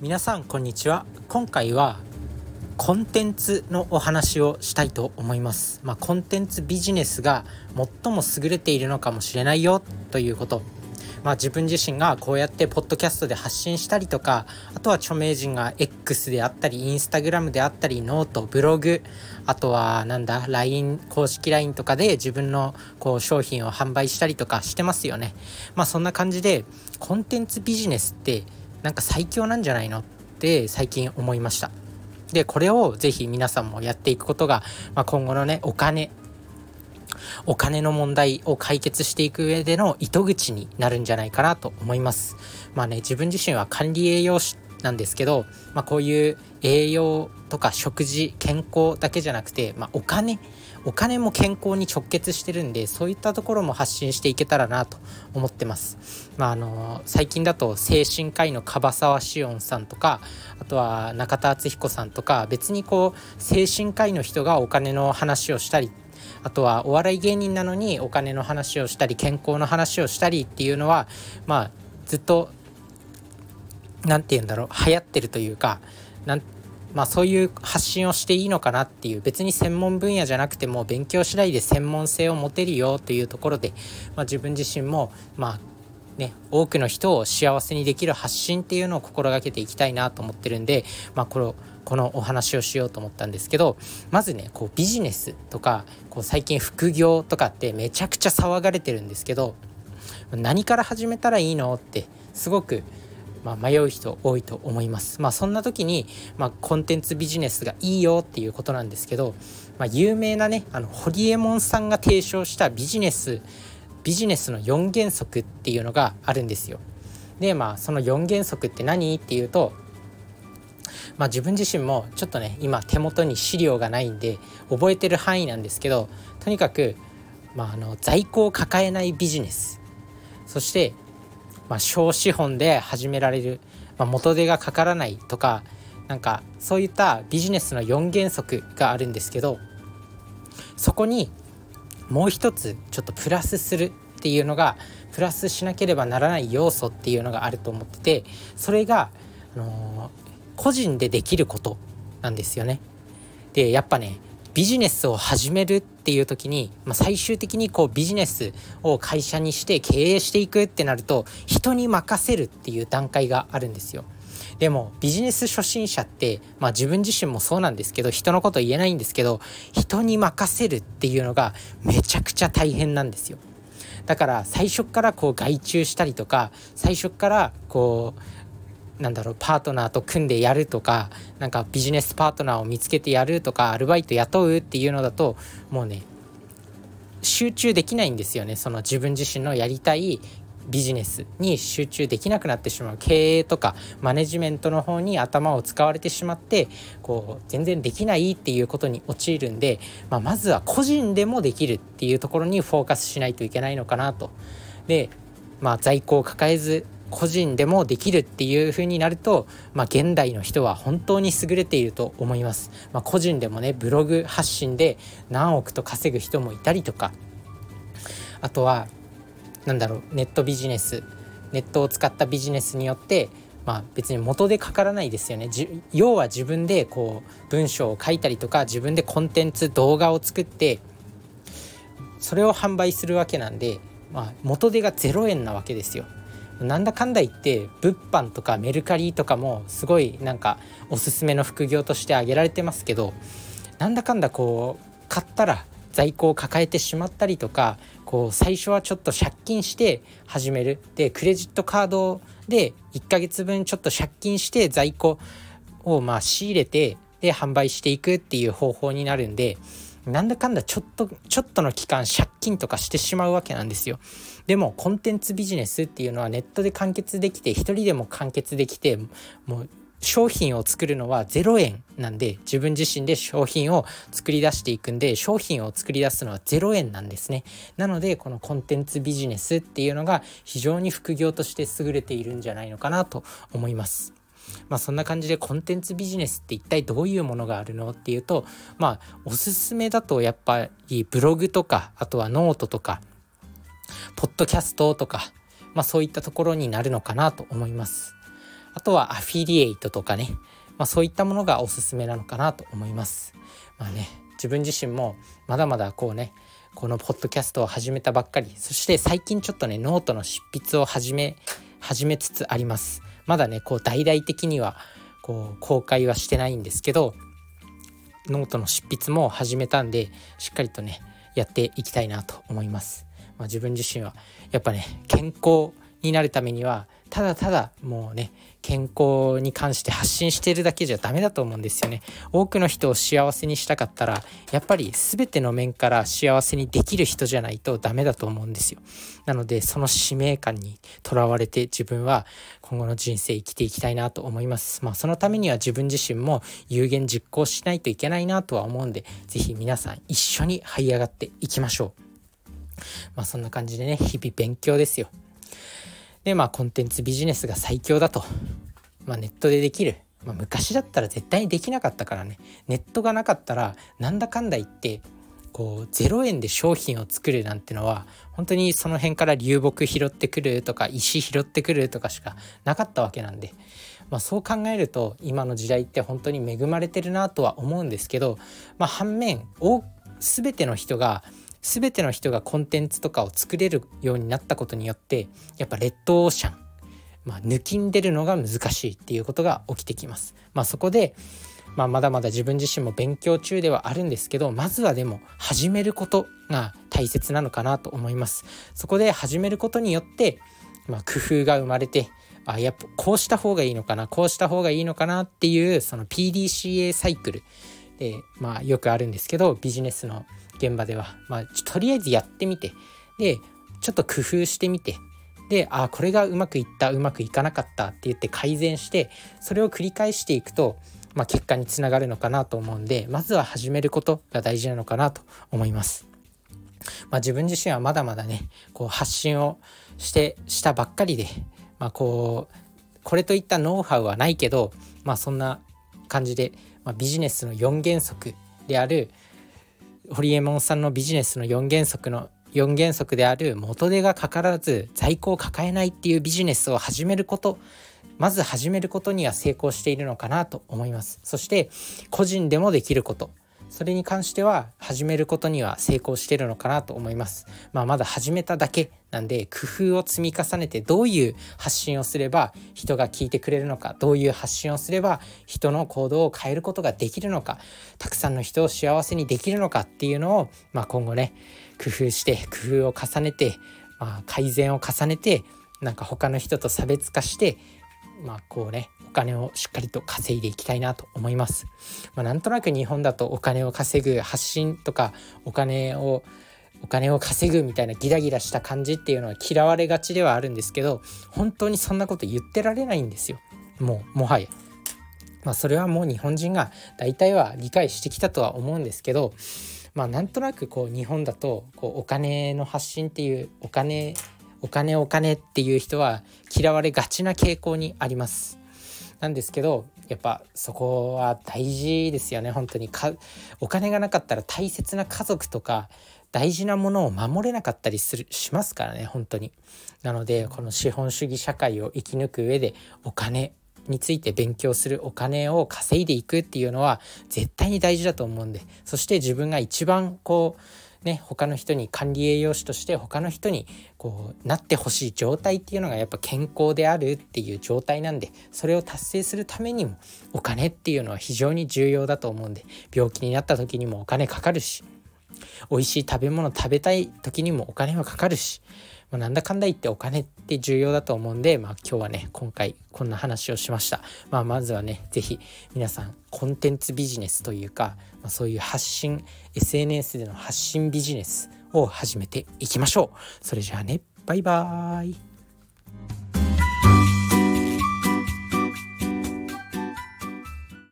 皆さんこんにちは。今回はコンテンツのお話をしたいと思います。まあ、コンテンツビジネスが最も優れているのかもしれないよということ。まあ、自分自身がこうやってポッドキャストで発信したりとかあとは著名人が X であったりインスタグラムであったりノートブログあとはなんだ LINE 公式 LINE とかで自分のこう商品を販売したりとかしてますよね。まあそんな感じでコンテンツビジネスってなんか最強なんじゃないのって最近思いました。でこれをぜひ皆さんもやっていくことが、まあ、今後のねお金お金の問題を解決していく上での糸口になるんじゃないかなと思います。まあね自分自身は管理栄養士なんですけど、まあ、こういう栄養とか食事健康だけじゃなくて、まあ、お金お金も健康に直結してるんでそういったところも発信していけたらなと思ってます。まあ、あの最近だと精神科医の樺沢志音さんとかあとは中田敦彦さんとか別にこう精神科医の人がお金の話をしたりあとはお笑い芸人なのにお金の話をしたり健康の話をしたりっていうのはまあずっと何て言うんだろう流行ってるというかなんまあそういう発信をしていいのかなっていう別に専門分野じゃなくても勉強次第で専門性を持てるよというところで、まあ、自分自身もまあね、多くの人を幸せにできる発信っていうのを心がけていきたいなと思ってるんで、まあ、このこのお話をしようと思ったんですけどまずねこうビジネスとかこう最近副業とかってめちゃくちゃ騒がれてるんですけど何から始めたらいいのってすごくまあ、迷う人多いと思います。まあ、そんな時に、まあ、コンテンツビジネスがいいよっていうことなんですけど、まあ、有名なねあのホリエモンさんが提唱したビジネスビジネスの4原則っていうのがあるんですよ。でまあその4原則って何っていうとまあ、自分自身もちょっとね今手元に資料がないんで覚えてる範囲なんですけどとにかく、まあ、あの在庫を抱えないビジネスそしてまあ、小資本で始められる、まあ、元手がかからないとかなんかそういったビジネスの4原則があるんですけどそこにもう一つちょっとプラスするっていうのがプラスしなければならない要素っていうのがあると思っててそれが、あのー、個人でできることなんですよね。でやっぱねビジネスを始めるっていう時に、まあ、最終的にこうビジネスを会社にして経営していくってなると人に任せるっていう段階があるんですよ。でもビジネス初心者って、まあ、自分自身もそうなんですけど人のこと言えないんですけど人に任せるっていうのがめちゃくちゃ大変なんですよ。だから最初からこう外注したりとか最初からこうなんだろうパートナーと組んでやるとかなんかビジネスパートナーを見つけてやるとかアルバイト雇うっていうのだともうね集中できないんですよねその自分自身のやりたいビジネスに集中できなくなってしまう経営とかマネジメントの方に頭を使われてしまってこう全然できないっていうことに陥るんで、まあ、まずは個人でもできるっていうところにフォーカスしないといけないのかなと。でまあ在庫を抱えず個人でもできるっていう風になると、まあ、現代の人は本当に優れていると思います。まあ、個人でもねブログ発信で何億と稼ぐ人もいたりとかあとは何だろうネットビジネスネットを使ったビジネスによってまあ、別に元でかからないですよね要は自分でこう文章を書いたりとか自分でコンテンツ動画を作ってそれを販売するわけなんで、まあ、元手が0円なわけですよ。なんだかんだ言って物販とかメルカリとかもすごいなんかおすすめの副業として挙げられてますけどなんだかんだこう買ったら在庫を抱えてしまったりとかこう最初はちょっと借金して始める。でクレジットカードで1ヶ月分ちょっと借金して在庫をまあ仕入れてで販売していくっていう方法になるんでなんだかんだちょっとちょっとの期間借金とかしてしまうわけなんですよ。でもコンテンツビジネスっていうのはネットで完結できて一人でも完結できてもう商品を作るのは0円なんで自分自身で商品を作り出していくんで商品を作り出すのは0円なんですね。なのでこのコンテンツビジネスっていうのが非常に副業として優れているんじゃないのかなと思います。まあそんな感じでコンテンツビジネスって一体どういうものがあるのっていうとまあおすすめだとやっぱりブログとかあとはノートとかポッドキャストとかまあそういったところになるのかなと思います。あとはアフィリエイトとかね、まあ、そういったものがおすすめなのかなと思います。まあね自分自身もまだまだこうねこのポッドキャストを始めたばっかりそして最近ちょっとねノートの執筆を始め始めつつありますまだねこう大々的にはこう公開はしてないんですけどノートの執筆も始めたんでしっかりとねやっていきたいなと思います、まあ、自分自身はやっぱね健康になるためにはただただもうね健康に関して発信してるだけじゃダメだと思うんですよね。多くの人を幸せにしたかったらやっぱり全ての面から幸せにできる人じゃないとダメだと思うんですよ。なのでその使命感にとらわれて自分は今後の人生生きていきたいなと思います。まあそのためには自分自身も有言実行しないといけないなとは思うんで是非皆さん一緒に這い上がっていきましょう。まあそんな感じでね日々勉強ですよ。でまあコンテンツビジネスが最強だと、まあ、ネットでできる、まあ、昔だったら絶対にできなかったからね。ネットがなかったらなんだかんだ言ってこう0円で商品を作るなんてのは本当にその辺から流木拾ってくるとか石拾ってくるとかしかなかったわけなんで、まあ、そう考えると今の時代って本当に恵まれてるなとは思うんですけど、まあ、反面全ての人が全ての人がコンテンツとかを作れるようになったことによってやっぱレッドオーシャン、まあ、抜きんでるのが難しいっていうことが起きてきます。まあ、そこで、まあ、まだまだ自分自身も勉強中ではあるんですけどまずはでも始めることが大切なのかなと思います。そこで始めることによって、まあ、工夫が生まれてあやっぱこうした方がいいのかなこうした方がいいのかなっていうその PDCA サイクルで、まあ、よくあるんですけどビジネスの現場では、まあ、とりあえずやってみて。でちょっと工夫してみて。であこれがうまくいったうまくいかなかったって言って改善してそれを繰り返していくと、まあ、結果につながるのかなと思うんでまずは始めることが大事なのかなと思います。まあ、自分自身はまだまだねこう発信をしてしたばっかりで、まあ、こうこれといったノウハウはないけど、まあ、そんな感じで、まあ、ビジネスの4原則であるホリエモンさんのビジネスの4原則の4原則である元手がかからず在庫を抱えないっていうビジネスを始めることまず始めることには成功しているのかなと思います。そして個人でもできること。それに関しては始めることには成功してるのかなと思います。まあ、まだ始めただけなんで工夫を積み重ねてどういう発信をすれば人が聞いてくれるのかどういう発信をすれば人の行動を変えることができるのかたくさんの人を幸せにできるのかっていうのを、まあ、今後ね工夫して工夫を重ねて、まあ、改善を重ねてなんか他の人と差別化してまあこうねお金をしっかりと稼いでいきたいなと思います。まあ、なんとなく日本だとお金を稼ぐ発信とかお金をお金を稼ぐみたいなギラギラした感じっていうのは嫌われがちではあるんですけど本当にそんなこと言ってられないんですよもうもはや。まあそれはもう日本人が大体は理解してきたとは思うんですけどまあなんとなくこう日本だとこうお金の発信っていうお金お金お金っていう人は嫌われがちな傾向にあります。なんですけどやっぱそこは大事ですよね本当にかお金がなかったら大切な家族とか大事なものを守れなかったりするしますからね本当に。なのでこの資本主義社会を生き抜く上でお金について勉強するお金を稼いでいくっていうのは絶対に大事だと思うんでそして自分が一番こうね他の人に管理栄養士として他の人にこうなってほしい状態っていうのがやっぱ健康であるっていう状態なんでそれを達成するためにもお金っていうのは非常に重要だと思うんで病気になった時にもお金かかるし美味しい食べ物食べたい時にもお金はかかるしまあ、なんだかんだ言ってお金って重要だと思うんで、まあ、今日はね今回こんな話をしました、まあ、まずはね是非皆さんコンテンツビジネスというか、まあ、そういう発信 SNS での発信ビジネスを始めていきましょう。それじゃあねバイバーイ。